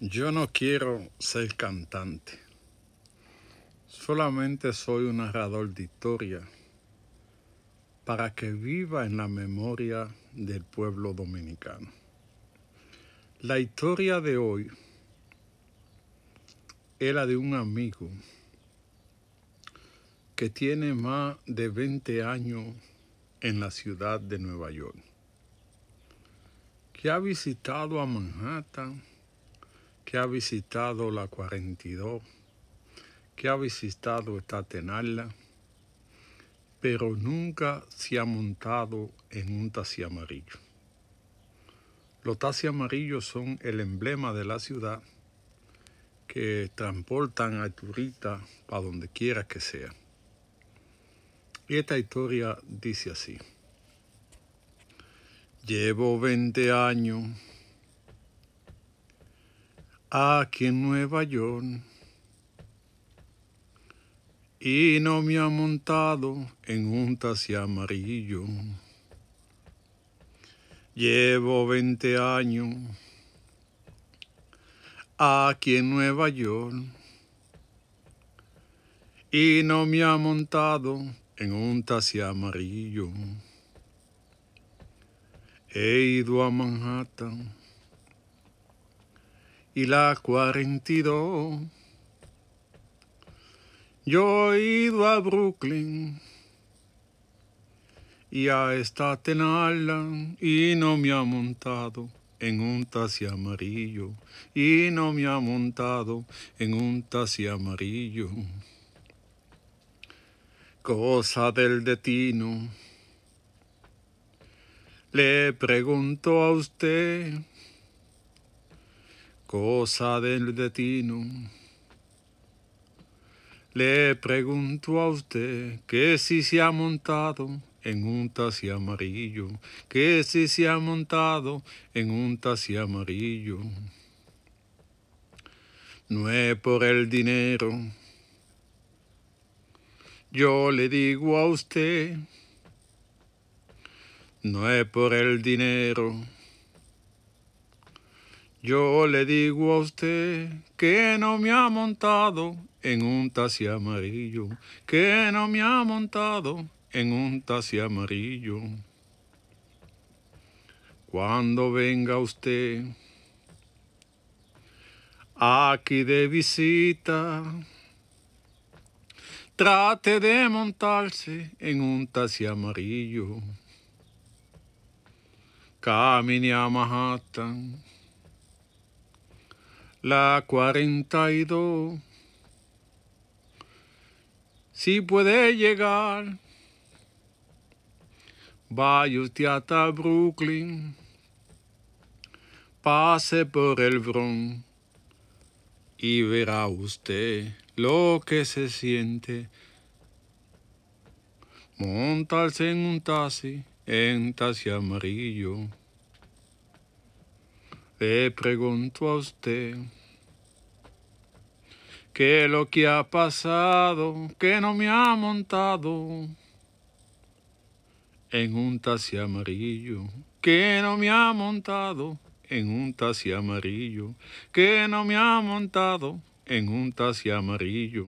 Yo no quiero ser cantante. Solamente soy un narrador de historia para que viva en la memoria del pueblo dominicano. La historia de hoy era de un amigo que tiene más de 20 años en la ciudad de Nueva York, que ha visitado a Manhattan que ha visitado la 42, que ha visitado Staten pero nunca se ha montado en un taxi amarillo. Los taxis amarillos son el emblema de la ciudad que transportan a turistas para donde quiera que sea. Y esta historia dice así. Llevo 20 años aquí en Nueva York y no me ha montado en un taxi amarillo. Llevo 20 años aquí en Nueva York y no me ha montado en un taxi amarillo. He ido a Manhattan y la 42. Yo he ido a Brooklyn y a Staten Island y no me ha montado en un taxi amarillo y no me ha montado en un taxi amarillo. Cosa del destino. Le pregunto a usted cosa del destino. Le pregunto a usted que si se ha montado en un taxi amarillo, que si se ha montado en un taxi amarillo. No es por el dinero. Yo le digo a usted, no es por el dinero. Yo le digo a usted que no me ha montado en un taxi amarillo, que no me ha montado en un taxi amarillo. Cuando venga usted aquí de visita, trate de montarse en un taxi amarillo. Camine a Manhattan la 42. Si puede llegar, vaya usted hasta Brooklyn, pase por el Bronx y verá usted lo que se siente montarse en un taxi, en taxi amarillo. Le pregunto a usted qué es lo que ha pasado, que no me ha montado en un taxi amarillo, que no me ha montado. En un taxi amarillo, que no me ha montado. En un taxi amarillo.